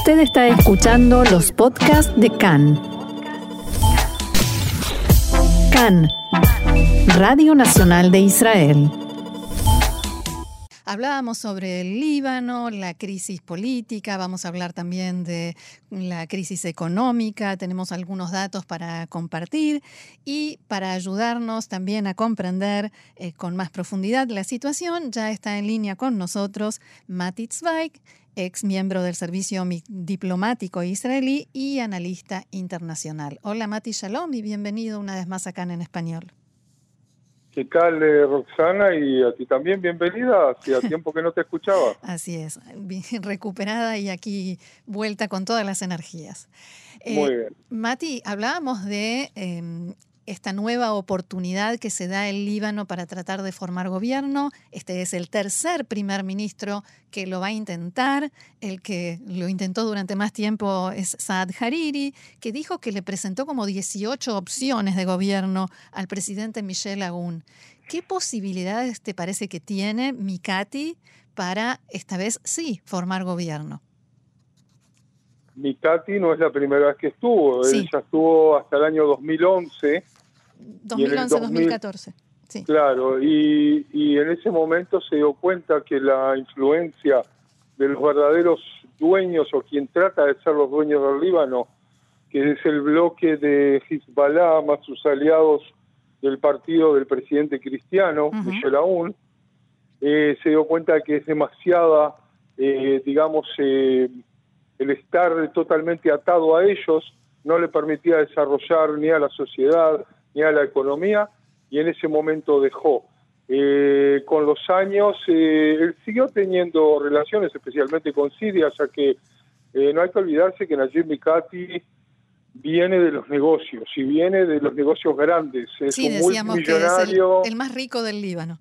Usted está escuchando los podcasts de CAN. CAN, Radio Nacional de Israel. Hablábamos sobre el Líbano, la crisis política, vamos a hablar también de la crisis económica, tenemos algunos datos para compartir y para ayudarnos también a comprender eh, con más profundidad la situación, ya está en línea con nosotros Mati Zweig, ex miembro del Servicio Diplomático Israelí y analista internacional. Hola Mati Shalom y bienvenido una vez más acá en Español. ¿Qué tal, eh, Roxana? Y a ti también, bienvenida. Hacía tiempo que no te escuchaba. Así es, recuperada y aquí vuelta con todas las energías. Muy eh, bien. Mati, hablábamos de em, esta nueva oportunidad que se da el Líbano para tratar de formar gobierno. Este es el tercer primer ministro que lo va a intentar. El que lo intentó durante más tiempo es Saad Hariri, que dijo que le presentó como 18 opciones de gobierno al presidente Michel Aoun. ¿Qué posibilidades te parece que tiene Mikati para esta vez sí formar gobierno? Mikati no es la primera vez que estuvo, él ya estuvo hasta el año 2011 2011-2014. Sí. Claro, y, y en ese momento se dio cuenta que la influencia de los verdaderos dueños o quien trata de ser los dueños del Líbano, que es el bloque de Hezbollah más sus aliados del partido del presidente cristiano, Michel Aoun, eh, se dio cuenta que es demasiada, eh, digamos, eh, el estar totalmente atado a ellos no le permitía desarrollar ni a la sociedad, ni a la economía, y en ese momento dejó. Eh, con los años, eh, él siguió teniendo relaciones, especialmente con Siria, ya que eh, no hay que olvidarse que Najib Mikati viene de los negocios, y viene de los negocios grandes. Es sí, decíamos que es el, más rico del Líbano.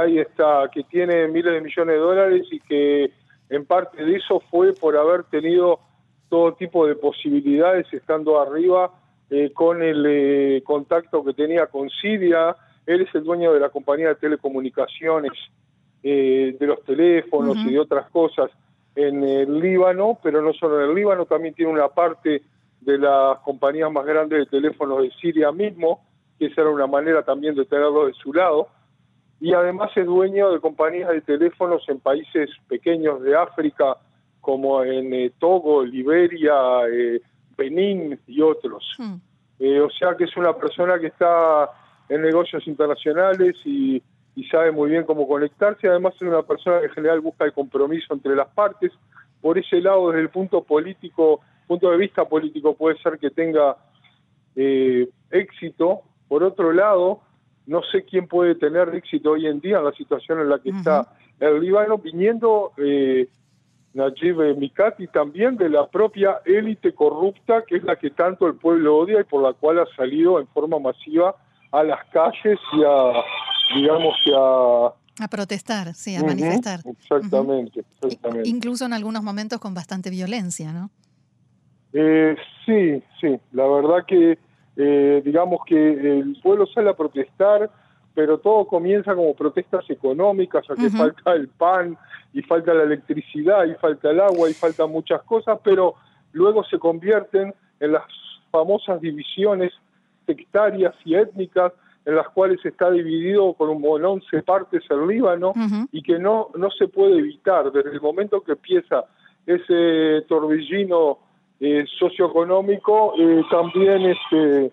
Ahí está, que tiene miles de millones de dólares y que en parte de eso fue por haber tenido todo tipo de posibilidades estando arriba eh, con el eh, contacto que tenía con Siria. Él es el dueño de la compañía de telecomunicaciones, eh, de los teléfonos y de otras cosas en el Líbano, pero no solo en el Líbano, también tiene una parte de las compañías más grandes de teléfonos de Siria mismo, que esa era una manera también de tenerlo de su lado. Y además es dueño de compañías de teléfonos en países pequeños de África, como en Togo, Liberia, Benín y otros. Hmm. Eh, o sea que es una persona que está en negocios internacionales y, sabe muy bien cómo conectarse. Además es una persona que en general busca el compromiso entre las partes. Por ese lado, desde el punto político, punto de vista político, puede ser que tenga eh, éxito. Por otro lado, no sé quién puede tener éxito hoy en día en la situación en la que está el Líbano, viniendo eh, Najib Mikati, también de la propia élite corrupta, que es la que tanto el pueblo odia y por la cual ha salido en forma masiva a las calles y a, digamos, a... A protestar, sí, a manifestar. Exactamente, exactamente. Incluso en algunos momentos con bastante violencia, ¿no? Eh, sí, sí, la verdad que, eh, digamos que el pueblo sale a protestar, pero todo comienza como protestas económicas, a que falta el pan y falta la electricidad y falta el agua y faltan muchas cosas, pero luego se convierten en las famosas divisiones sectarias y étnicas en las cuales está dividido con un 11 partes el Líbano y que no, no se puede evitar. Desde el momento que empieza ese torbellino eh, socioeconómico, eh, también, este,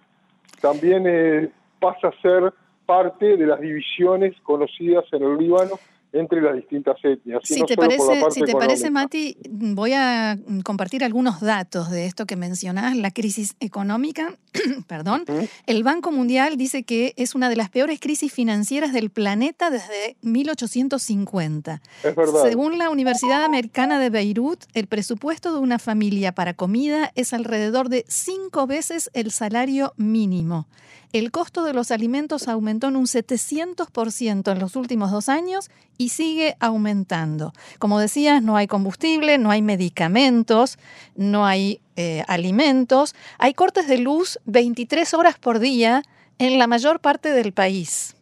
también eh, pasa a ser parte de las divisiones conocidas en el Líbano entre las distintas etnias. Si te parece, si te parece, Mati, voy a compartir algunos datos de esto que mencionás, la crisis económica. Perdón. El Banco Mundial dice que es una de las peores crisis financieras del planeta desde 1850. Es verdad. Según la Universidad Americana de Beirut, el presupuesto de una familia para comida es alrededor de cinco veces el salario mínimo. El costo de los alimentos aumentó en un 700% en los últimos dos años y sigue aumentando. Como decías, no hay combustible, no hay medicamentos, no hay eh, alimentos. Hay cortes de luz 23 horas por día en la mayor parte del país.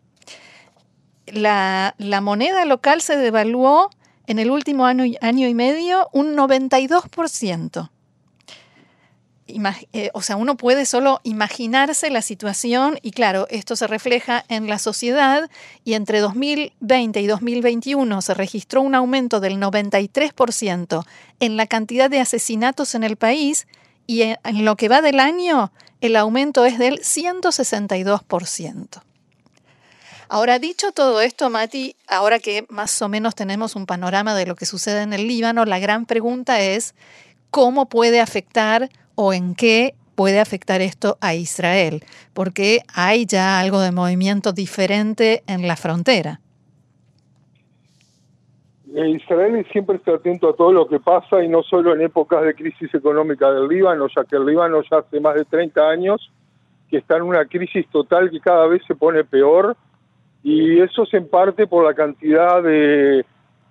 La, la moneda local se devaluó en el último año, año y medio un 92%. Eh, o sea, uno puede solo imaginarse la situación y claro, esto se refleja en la sociedad y entre 2020 y 2021 se registró un aumento del 93% en la cantidad de asesinatos en el país y en lo que va del año el aumento es del 162%. Ahora, dicho todo esto, Mati, ahora que más o menos tenemos un panorama de lo que sucede en el Líbano, la gran pregunta es cómo puede afectar o en qué puede afectar esto a Israel, porque hay ya algo de movimiento diferente en la frontera. Eh, Israel siempre está atento a todo lo que pasa y no solo en épocas de crisis económica del Líbano, ya que el Líbano ya hace más de 30 años que está en una crisis total que cada vez se pone peor y eso es en parte por la cantidad de,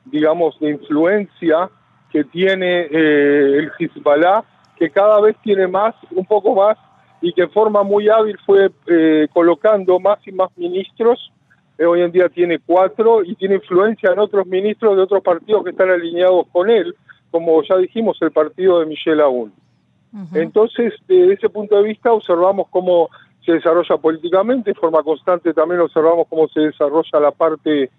digamos, de influencia que tiene eh, el Hezbollah que cada vez tiene más, un poco más, y que en forma muy hábil fue eh, colocando más y más ministros. Eh, hoy en día tiene cuatro y tiene influencia en otros ministros de otros partidos que están alineados con él, como ya dijimos, el partido de Michel Aoun. Entonces, desde ese punto de vista, observamos cómo se desarrolla políticamente, en forma constante también observamos cómo se desarrolla la parte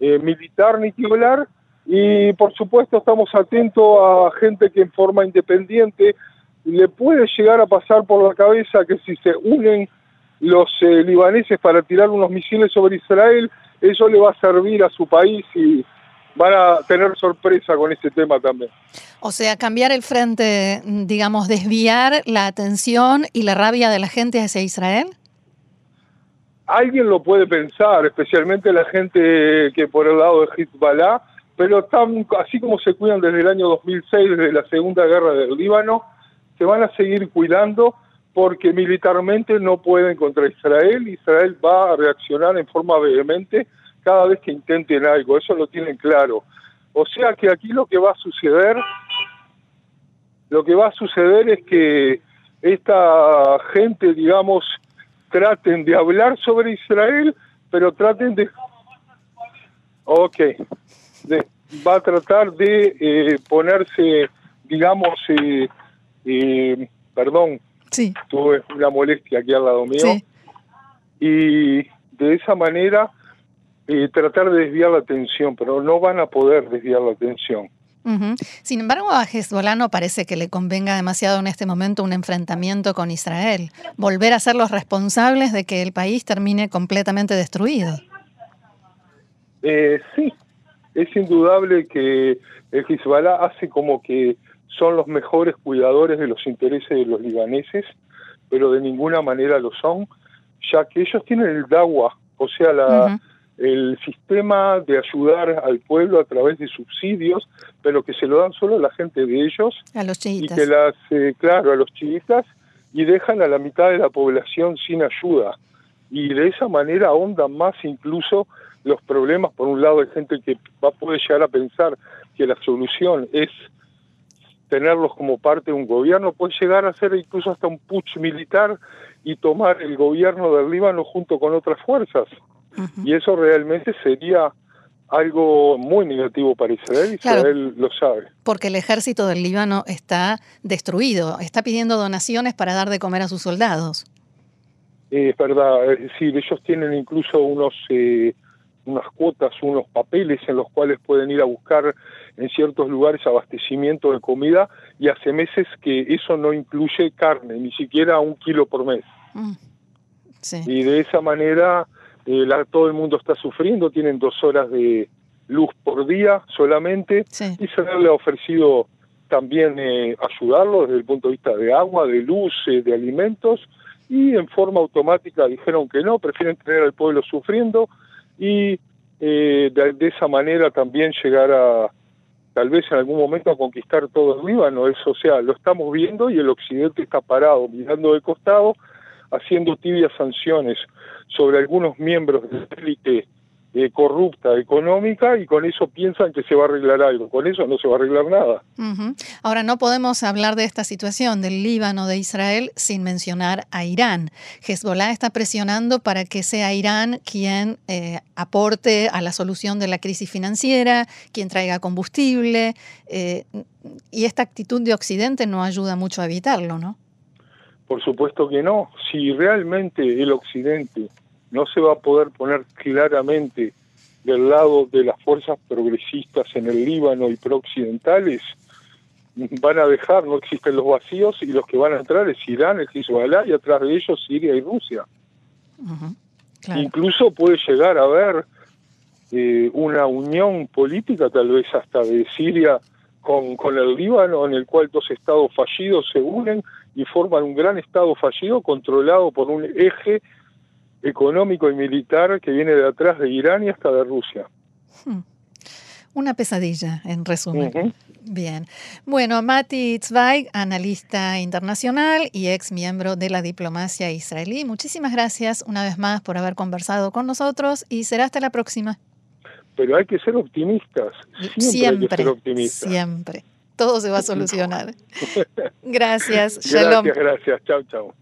eh, militar nitibular y por supuesto estamos atentos a gente que en forma independiente le puede llegar a pasar por la cabeza que si se unen los eh, libaneses para tirar unos misiles sobre Israel, eso le va a servir a su país y van a tener sorpresa con ese tema también. O sea, cambiar el frente, digamos, desviar la atención y la rabia de la gente hacia Israel. Alguien lo puede pensar, especialmente la gente que por el lado de Hezbollah, pero están, así como se cuidan desde el año 2006, desde la Segunda Guerra del Líbano, se van a seguir cuidando porque militarmente no pueden contra Israel. Israel va a reaccionar en forma vehemente cada vez que intenten algo, eso lo tienen claro. O sea que aquí lo que va a suceder, lo que va a suceder es que esta gente, digamos, traten de hablar sobre Israel, pero traten de... Ok, va a tratar de eh, ponerse, digamos, eh, eh, perdón, sí. tuve una molestia aquí al lado mío, y de esa manera eh, tratar de desviar la atención, pero no van a poder desviar la atención. Sin embargo, a Hezbollah no parece que le convenga demasiado en este momento un enfrentamiento con Israel, volver a ser los responsables de que el país termine completamente destruido. Eh, sí, es indudable que el Hezbollah hace como que son los mejores cuidadores de los intereses de los libaneses, pero de ninguna manera lo son, ya que ellos tienen el DAWA, o sea, la, el sistema de ayudar al pueblo a través de subsidios, pero que se lo dan solo a la gente de ellos. A los chiitas. Y que las, eh, claro, a los chiitas, y dejan a la mitad de la población sin ayuda. Y de esa manera ahondan más incluso los problemas. Por un lado, hay gente que va, puede llegar a pensar que la solución es tenerlos como parte de un gobierno, puede llegar a ser incluso hasta un putsch militar y tomar el gobierno del Líbano junto con otras fuerzas. Y eso realmente sería algo muy negativo para Israel, Israel lo sabe. Porque el ejército del Líbano está destruido, está pidiendo donaciones para dar de comer a sus soldados. Es verdad, es decir, ellos tienen incluso unos eh, unas cuotas, unos papeles en los cuales pueden ir a buscar en ciertos lugares abastecimiento de comida y hace meses que eso no incluye carne, ni siquiera un kilo por mes. Mm. Y de esa manera eh, todo el mundo está sufriendo, tienen dos horas de luz por día solamente y se le ha ofrecido también eh, ayudarlo desde el punto de vista de agua, de luz, eh, de alimentos y en forma automática dijeron que no, prefieren tener al pueblo sufriendo y eh, de, esa manera también llegar a, tal vez en algún momento, a conquistar todo el Líbano. Eso, o sea, lo estamos viendo y el occidente está parado, mirando de costado, haciendo tibias sanciones sobre algunos miembros de la élite eh, corrupta económica y con eso piensan que se va a arreglar algo. Con eso no se va a arreglar nada. Ahora, no podemos hablar de esta situación del Líbano, de Israel, sin mencionar a Irán. Hezbollah está presionando para que sea Irán quien eh, aporte a la solución de la crisis financiera, quien traiga combustible, eh, y esta actitud de Occidente no ayuda mucho a evitarlo, ¿no? Por supuesto que no. Si realmente el Occidente no se va a poder poner claramente del lado de las fuerzas progresistas en el Líbano y prooccidentales, van a dejar, no existen los vacíos y los que van a entrar es Irán, el Hezbollah y atrás de ellos Siria y Rusia. Incluso puede llegar a haber eh, una unión política, tal vez hasta de Siria con, con el Líbano, en el cual dos estados fallidos se unen y forman un gran estado fallido controlado por un eje económico y militar que viene de atrás de Irán y hasta de Rusia. Hmm. Una pesadilla, en resumen. Bien. Bueno, Mati Zweig, analista internacional y ex miembro de la diplomacia israelí. Muchísimas gracias una vez más por haber conversado con nosotros y será hasta la próxima. Pero hay que ser optimistas. Siempre, hay que ser optimistas. Siempre. Todo se va a solucionar. gracias. Shalom. Gracias, gracias. Chao, chao.